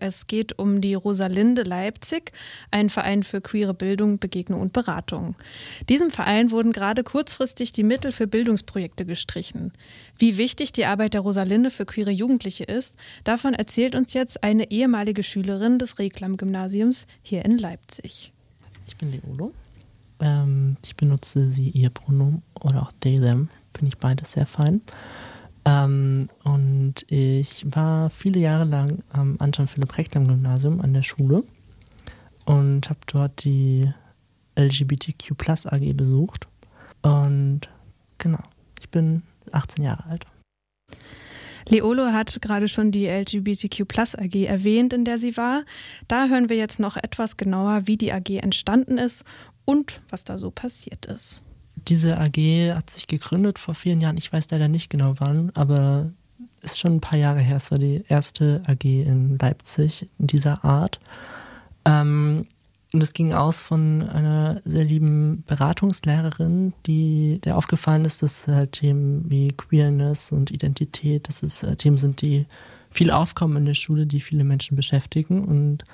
Es geht um die Rosalinde Leipzig, ein Verein für queere Bildung, Begegnung und Beratung. Diesem Verein wurden gerade kurzfristig die Mittel für Bildungsprojekte gestrichen. Wie wichtig die Arbeit der Rosalinde für queere Jugendliche ist, davon erzählt uns jetzt eine ehemalige Schülerin des Reklam-Gymnasiums hier in Leipzig. Ich bin Leolo. Ähm, ich benutze sie, ihr Pronomen oder auch they, them. Finde ich beides sehr fein. Ähm, und ich war viele Jahre lang am Anton Philipp Recklam Gymnasium an der Schule und habe dort die LGBTQ Plus AG besucht. Und genau, ich bin 18 Jahre alt. Leolo hat gerade schon die LGBTQ Plus AG erwähnt, in der sie war. Da hören wir jetzt noch etwas genauer, wie die AG entstanden ist und was da so passiert ist. Diese AG hat sich gegründet vor vielen Jahren. Ich weiß leider nicht genau wann, aber ist schon ein paar Jahre her. Es war die erste AG in Leipzig in dieser Art. Ähm, und es ging aus von einer sehr lieben Beratungslehrerin, die der aufgefallen ist, dass halt Themen wie Queerness und Identität, dass es äh, Themen sind, die viel aufkommen in der Schule, die viele Menschen beschäftigen. Und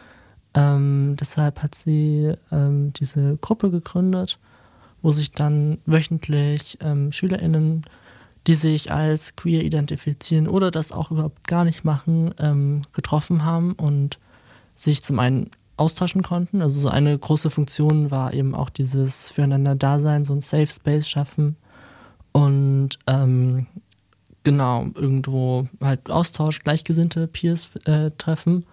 ähm, deshalb hat sie ähm, diese Gruppe gegründet wo sich dann wöchentlich ähm, SchülerInnen, die sich als queer identifizieren oder das auch überhaupt gar nicht machen, ähm, getroffen haben und sich zum einen austauschen konnten. Also so eine große Funktion war eben auch dieses Füreinander-Dasein, so ein Safe Space schaffen und ähm, genau irgendwo halt Austausch, gleichgesinnte Peers äh, treffen.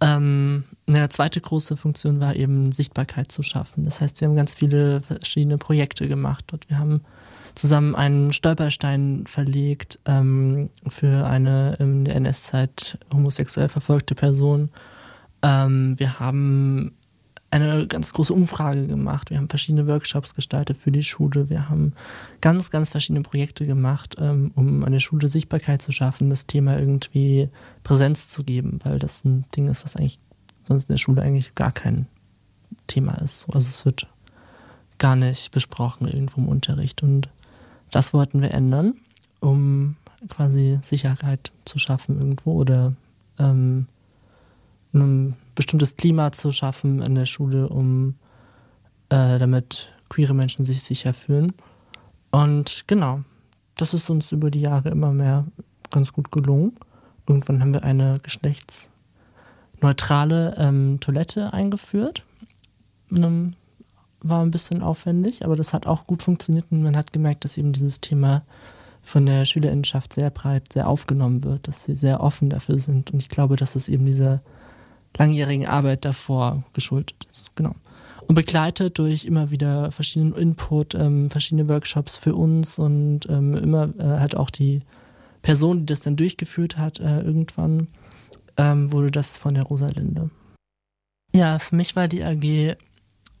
Ähm, eine zweite große Funktion war eben Sichtbarkeit zu schaffen. Das heißt, wir haben ganz viele verschiedene Projekte gemacht dort. Wir haben zusammen einen Stolperstein verlegt ähm, für eine in der NS-Zeit homosexuell verfolgte Person. Ähm, wir haben eine ganz große Umfrage gemacht. Wir haben verschiedene Workshops gestaltet für die Schule. Wir haben ganz, ganz verschiedene Projekte gemacht, ähm, um an der Schule Sichtbarkeit zu schaffen, das Thema irgendwie Präsenz zu geben, weil das ein Ding ist, was eigentlich sonst in der Schule eigentlich gar kein Thema ist. Also es wird gar nicht besprochen irgendwo im Unterricht. Und das wollten wir ändern, um quasi Sicherheit zu schaffen irgendwo oder ähm, ein bestimmtes Klima zu schaffen in der Schule, um äh, damit queere Menschen sich sicher fühlen. Und genau, das ist uns über die Jahre immer mehr ganz gut gelungen. Irgendwann haben wir eine geschlechtsneutrale ähm, Toilette eingeführt. War ein bisschen aufwendig, aber das hat auch gut funktioniert und man hat gemerkt, dass eben dieses Thema von der Schülerinnenschaft sehr breit, sehr aufgenommen wird, dass sie sehr offen dafür sind. Und ich glaube, dass es eben dieser langjährigen Arbeit davor geschuldet ist. Genau. Und begleitet durch immer wieder verschiedenen Input, ähm, verschiedene Workshops für uns und ähm, immer äh, halt auch die Person, die das dann durchgeführt hat, äh, irgendwann ähm, wurde das von der Rosalinde. Ja, für mich war die AG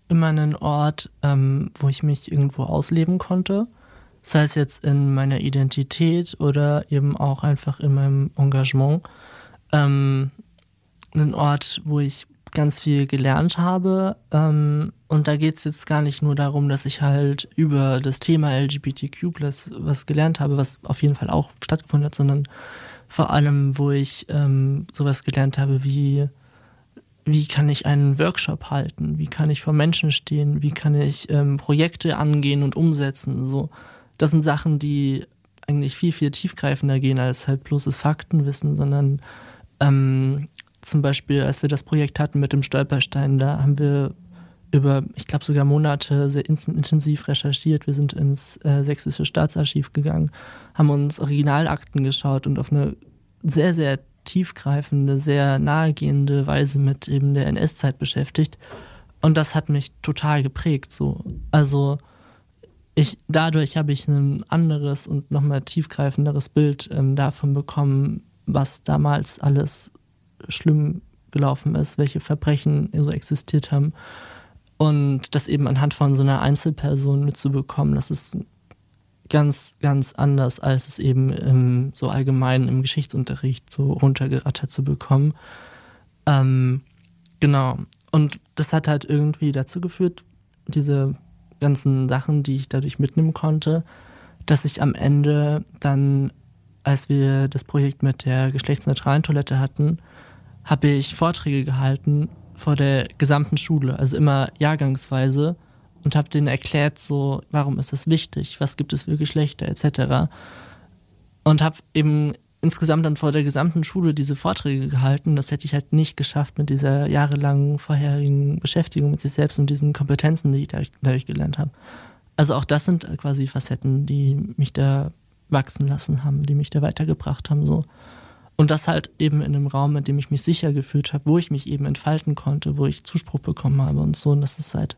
immer ein Ort, ähm, wo ich mich irgendwo ausleben konnte. Sei es jetzt in meiner Identität oder eben auch einfach in meinem Engagement. Ähm, ein Ort, wo ich ganz viel gelernt habe. Ähm, und da geht es jetzt gar nicht nur darum, dass ich halt über das Thema LGBTQ was gelernt habe, was auf jeden Fall auch stattgefunden hat, sondern vor allem, wo ich ähm, sowas gelernt habe wie, wie kann ich einen Workshop halten, wie kann ich vor Menschen stehen, wie kann ich ähm, Projekte angehen und umsetzen. So, das sind Sachen, die eigentlich viel, viel tiefgreifender gehen als halt bloßes Faktenwissen, sondern ähm, zum Beispiel, als wir das Projekt hatten mit dem Stolperstein, da haben wir über, ich glaube, sogar Monate sehr intensiv recherchiert. Wir sind ins äh, Sächsische Staatsarchiv gegangen, haben uns Originalakten geschaut und auf eine sehr, sehr tiefgreifende, sehr nahegehende Weise mit eben der NS-Zeit beschäftigt. Und das hat mich total geprägt. So. Also ich, dadurch habe ich ein anderes und nochmal tiefgreifenderes Bild ähm, davon bekommen, was damals alles schlimm gelaufen ist, welche Verbrechen so existiert haben. Und das eben anhand von so einer Einzelperson mitzubekommen, das ist ganz, ganz anders, als es eben im, so allgemein im Geschichtsunterricht so runtergerattert zu bekommen. Ähm, genau. Und das hat halt irgendwie dazu geführt, diese ganzen Sachen, die ich dadurch mitnehmen konnte, dass ich am Ende dann, als wir das Projekt mit der geschlechtsneutralen Toilette hatten, habe ich Vorträge gehalten vor der gesamten Schule, also immer jahrgangsweise und habe denen erklärt, so, warum ist das wichtig, was gibt es für Geschlechter etc. Und habe eben insgesamt dann vor der gesamten Schule diese Vorträge gehalten. Das hätte ich halt nicht geschafft mit dieser jahrelangen vorherigen Beschäftigung mit sich selbst und diesen Kompetenzen, die ich dadurch gelernt habe. Also auch das sind quasi Facetten, die mich da wachsen lassen haben, die mich da weitergebracht haben. So. Und das halt eben in einem Raum, in dem ich mich sicher gefühlt habe, wo ich mich eben entfalten konnte, wo ich Zuspruch bekommen habe und so. Und das ist halt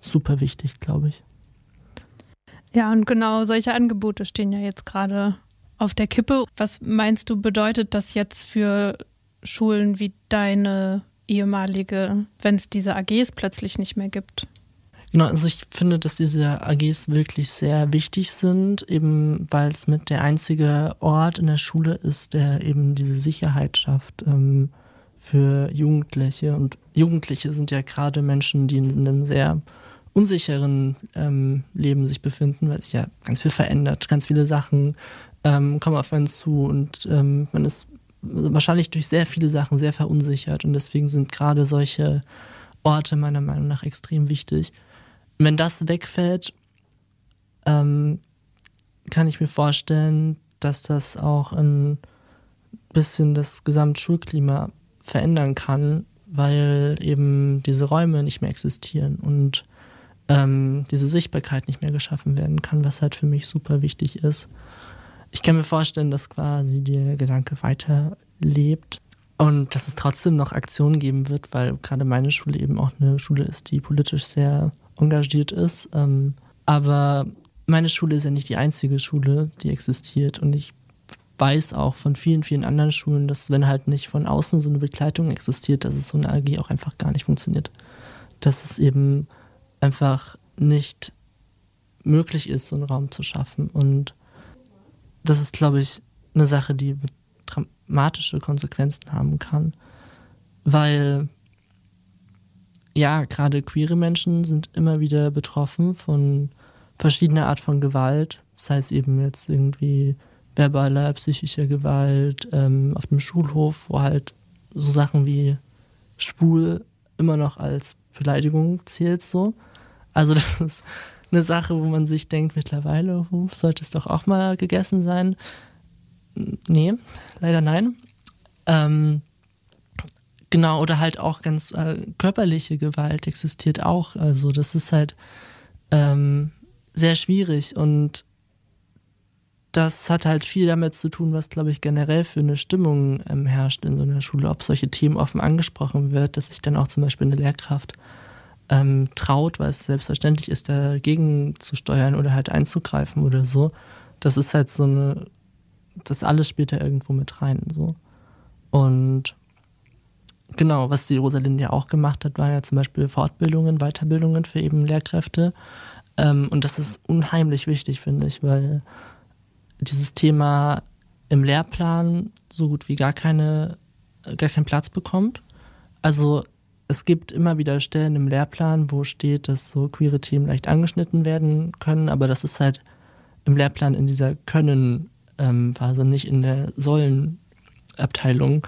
super wichtig, glaube ich. Ja, und genau solche Angebote stehen ja jetzt gerade auf der Kippe. Was meinst du, bedeutet das jetzt für Schulen wie deine ehemalige, wenn es diese AGs plötzlich nicht mehr gibt? Genau, also ich finde, dass diese AGs wirklich sehr wichtig sind, eben weil es mit der einzige Ort in der Schule ist, der eben diese Sicherheit schafft ähm, für Jugendliche. Und Jugendliche sind ja gerade Menschen, die in einem sehr unsicheren ähm, Leben sich befinden, weil sich ja ganz viel verändert, ganz viele Sachen ähm, kommen auf einen zu und ähm, man ist wahrscheinlich durch sehr viele Sachen sehr verunsichert und deswegen sind gerade solche Orte meiner Meinung nach extrem wichtig wenn das wegfällt, ähm, kann ich mir vorstellen, dass das auch ein bisschen das Gesamtschulklima verändern kann, weil eben diese Räume nicht mehr existieren und ähm, diese Sichtbarkeit nicht mehr geschaffen werden kann, was halt für mich super wichtig ist. Ich kann mir vorstellen, dass quasi der Gedanke weiterlebt und dass es trotzdem noch Aktionen geben wird, weil gerade meine Schule eben auch eine Schule ist, die politisch sehr engagiert ist. Ähm, aber meine Schule ist ja nicht die einzige Schule, die existiert. Und ich weiß auch von vielen, vielen anderen Schulen, dass wenn halt nicht von außen so eine Begleitung existiert, dass es so eine AG auch einfach gar nicht funktioniert. Dass es eben einfach nicht möglich ist, so einen Raum zu schaffen. Und das ist, glaube ich, eine Sache, die dramatische Konsequenzen haben kann, weil ja, gerade queere Menschen sind immer wieder betroffen von verschiedener Art von Gewalt, sei es eben jetzt irgendwie verbaler, psychischer Gewalt, ähm, auf dem Schulhof, wo halt so Sachen wie schwul immer noch als Beleidigung zählt so. Also das ist eine Sache, wo man sich denkt mittlerweile, uh, sollte es doch auch mal gegessen sein. Nee, leider nein. Ähm, Genau, oder halt auch ganz äh, körperliche Gewalt existiert auch. Also das ist halt ähm, sehr schwierig und das hat halt viel damit zu tun, was, glaube ich, generell für eine Stimmung ähm, herrscht in so einer Schule, ob solche Themen offen angesprochen wird, dass sich dann auch zum Beispiel eine Lehrkraft ähm, traut, weil es selbstverständlich ist, dagegen zu steuern oder halt einzugreifen oder so. Das ist halt so eine, das alles spielt da irgendwo mit rein. So. Und Genau, was die Rosalinde ja auch gemacht hat, waren ja zum Beispiel Fortbildungen, Weiterbildungen für eben Lehrkräfte. Ähm, und das ist unheimlich wichtig, finde ich, weil dieses Thema im Lehrplan so gut wie gar keine, gar keinen Platz bekommt. Also es gibt immer wieder Stellen im Lehrplan, wo steht, dass so queere Themen leicht angeschnitten werden können, aber das ist halt im Lehrplan in dieser Können-Phase, ähm, nicht in der Sollen-Abteilung.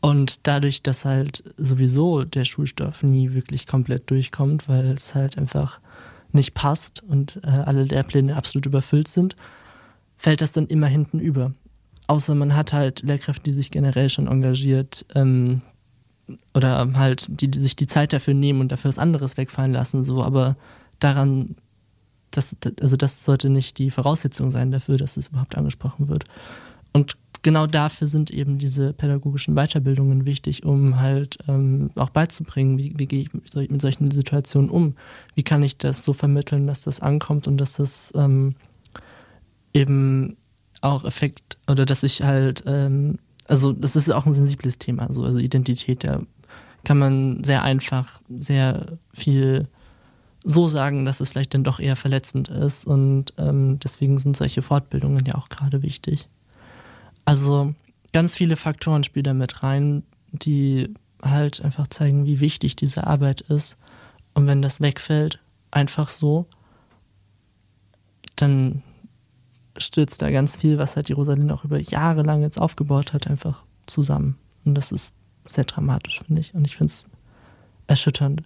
Und dadurch, dass halt sowieso der Schulstoff nie wirklich komplett durchkommt, weil es halt einfach nicht passt und äh, alle Lehrpläne absolut überfüllt sind, fällt das dann immer hinten über. Außer man hat halt Lehrkräfte, die sich generell schon engagiert ähm, oder halt, die, die sich die Zeit dafür nehmen und dafür was anderes wegfallen lassen, so, aber daran, das, also das sollte nicht die Voraussetzung sein dafür, dass es überhaupt angesprochen wird. Und genau dafür sind eben diese pädagogischen Weiterbildungen wichtig, um halt ähm, auch beizubringen, wie, wie gehe ich mit, mit, solchen Situationen um? Wie kann ich das so vermitteln, dass das ankommt und dass das ähm, eben auch Effekt oder dass ich halt, ähm, also das ist auch ein sensibles Thema, so, also Identität, da kann man sehr einfach sehr viel so sagen, dass es vielleicht dann doch eher verletzend ist und ähm, deswegen sind solche Fortbildungen ja auch gerade wichtig. Also ganz viele Faktoren spielen da mit rein, die halt einfach zeigen, wie wichtig diese Arbeit ist. Und wenn das wegfällt, einfach so, dann stürzt da ganz viel, was halt die Rosaline auch über Jahre lang jetzt aufgebaut hat, einfach zusammen. Und das ist sehr dramatisch, finde ich. Und ich finde es erschütternd.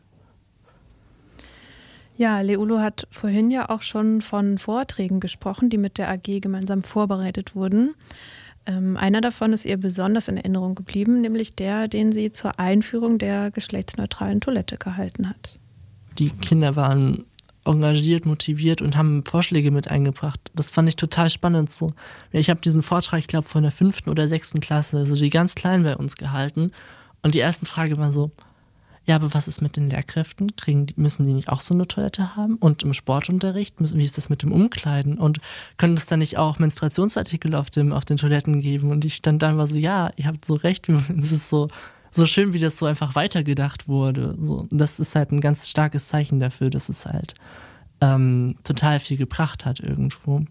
Ja, Leolo hat vorhin ja auch schon von Vorträgen gesprochen, die mit der AG gemeinsam vorbereitet wurden. Ähm, einer davon ist ihr besonders in Erinnerung geblieben, nämlich der, den sie zur Einführung der geschlechtsneutralen Toilette gehalten hat. Die Kinder waren engagiert, motiviert und haben Vorschläge mit eingebracht. Das fand ich total spannend so. Ich habe diesen Vortrag, ich glaube, von der fünften oder sechsten Klasse, also die ganz kleinen bei uns gehalten. Und die erste Frage war so, ja, aber was ist mit den Lehrkräften? Kriegen, müssen die nicht auch so eine Toilette haben? Und im Sportunterricht, wie ist das mit dem Umkleiden? Und können es dann nicht auch Menstruationsartikel auf, dem, auf den Toiletten geben? Und ich stand dann war so, ja, ihr habt so recht, es ist so, so schön, wie das so einfach weitergedacht wurde. So, und das ist halt ein ganz starkes Zeichen dafür, dass es halt ähm, total viel gebracht hat irgendwo.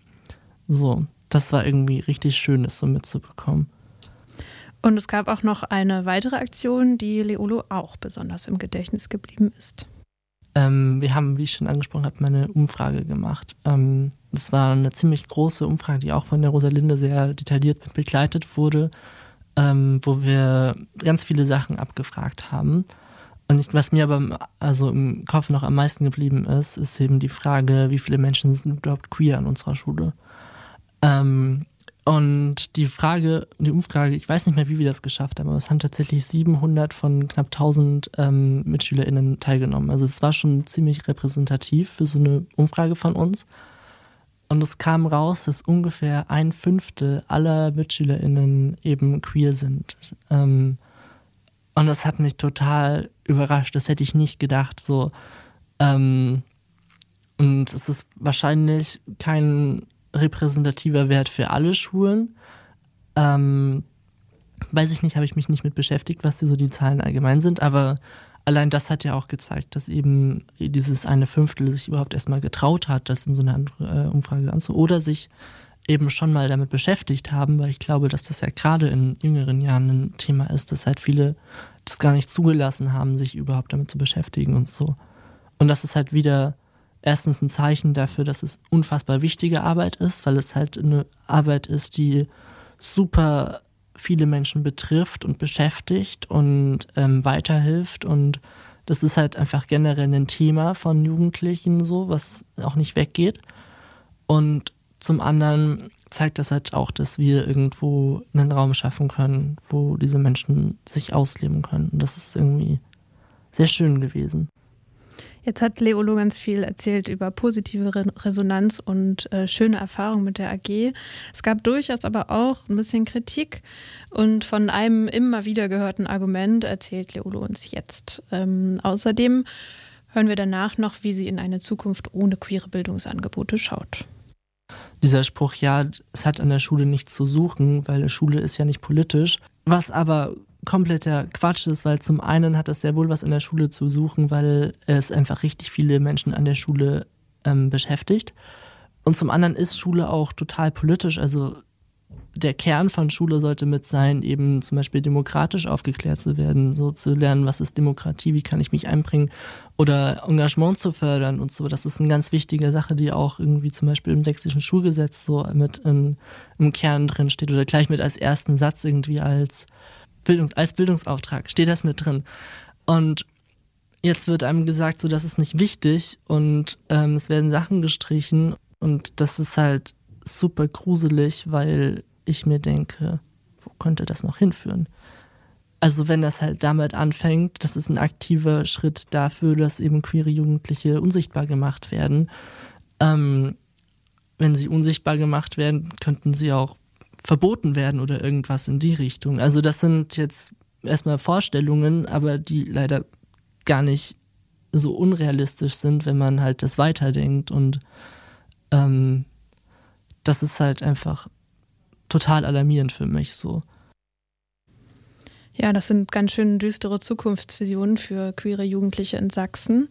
So, das war irgendwie richtig schön, das so mitzubekommen. Und es gab auch noch eine weitere Aktion, die Leolo auch besonders im Gedächtnis geblieben ist. Ähm, wir haben, wie ich schon angesprochen habe, eine Umfrage gemacht. Ähm, das war eine ziemlich große Umfrage, die auch von der Rosalinde sehr detailliert begleitet wurde, ähm, wo wir ganz viele Sachen abgefragt haben. Und ich, was mir aber also im Kopf noch am meisten geblieben ist, ist eben die Frage, wie viele Menschen sind überhaupt queer an unserer Schule. Ähm, und die Frage, die Umfrage, ich weiß nicht mehr, wie wir das geschafft haben, aber es haben tatsächlich 700 von knapp 1000 ähm, MitschülerInnen teilgenommen. Also es war schon ziemlich repräsentativ für so eine Umfrage von uns. Und es kam raus, dass ungefähr ein Fünftel aller MitschülerInnen eben queer sind. Ähm, und das hat mich total überrascht. Das hätte ich nicht gedacht. So. Ähm, und es ist wahrscheinlich kein repräsentativer Wert für alle Schulen. Ähm, weiß ich nicht, habe ich mich nicht mit beschäftigt, was die, so die Zahlen allgemein sind, aber allein das hat ja auch gezeigt, dass eben dieses eine Fünftel sich überhaupt erstmal getraut hat, das in so einer äh, Umfrage anzu oder sich eben schon mal damit beschäftigt haben, weil ich glaube, dass das ja gerade in jüngeren Jahren ein Thema ist, dass halt viele das gar nicht zugelassen haben, sich überhaupt damit zu beschäftigen und so. Und das ist halt wieder erstens ein Zeichen dafür, dass es unfassbar wichtige Arbeit ist, weil es halt eine Arbeit ist, die super viele Menschen betrifft und beschäftigt und ähm, weiterhilft und das ist halt einfach generell ein Thema von Jugendlichen so, was auch nicht weggeht. Und zum anderen zeigt das halt auch, dass wir irgendwo einen Raum schaffen können, wo diese Menschen sich ausleben können. Und das ist irgendwie sehr schön gewesen. Jetzt hat Leolo ganz viel erzählt über positive Resonanz und äh, schöne Erfahrungen mit der AG. Es gab durchaus aber auch ein bisschen Kritik und von einem immer wieder gehörten Argument erzählt Leolo uns jetzt. Ähm, außerdem hören wir danach noch, wie sie in eine Zukunft ohne queere Bildungsangebote schaut. Dieser Spruch, ja, es hat an der Schule nichts zu suchen, weil Schule ist ja nicht politisch. Was aber kompletter Quatsch ist, weil zum einen hat es sehr wohl was in der Schule zu suchen, weil es einfach richtig viele Menschen an der Schule ähm, beschäftigt. Und zum anderen ist Schule auch total politisch. Also der Kern von Schule sollte mit sein, eben zum Beispiel demokratisch aufgeklärt zu werden, so zu lernen, was ist Demokratie, wie kann ich mich einbringen oder Engagement zu fördern und so. Das ist eine ganz wichtige Sache, die auch irgendwie zum Beispiel im sächsischen Schulgesetz so mit in, im Kern drin steht oder gleich mit als ersten Satz irgendwie als Bildung, als Bildungsauftrag steht das mit drin. Und jetzt wird einem gesagt, so das ist nicht wichtig und ähm, es werden Sachen gestrichen und das ist halt super gruselig, weil ich mir denke, wo könnte das noch hinführen? Also wenn das halt damit anfängt, das ist ein aktiver Schritt dafür, dass eben queere Jugendliche unsichtbar gemacht werden. Ähm, wenn sie unsichtbar gemacht werden, könnten sie auch verboten werden oder irgendwas in die Richtung. Also das sind jetzt erstmal Vorstellungen, aber die leider gar nicht so unrealistisch sind, wenn man halt das weiterdenkt. Und ähm, das ist halt einfach total alarmierend für mich so. Ja, das sind ganz schön düstere Zukunftsvisionen für queere Jugendliche in Sachsen.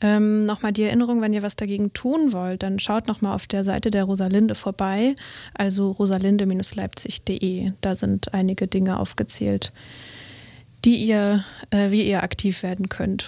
Ähm, nochmal die Erinnerung, wenn ihr was dagegen tun wollt, dann schaut nochmal auf der Seite der Rosalinde vorbei, also rosalinde-leipzig.de. Da sind einige Dinge aufgezählt, die ihr, äh, wie ihr aktiv werden könnt.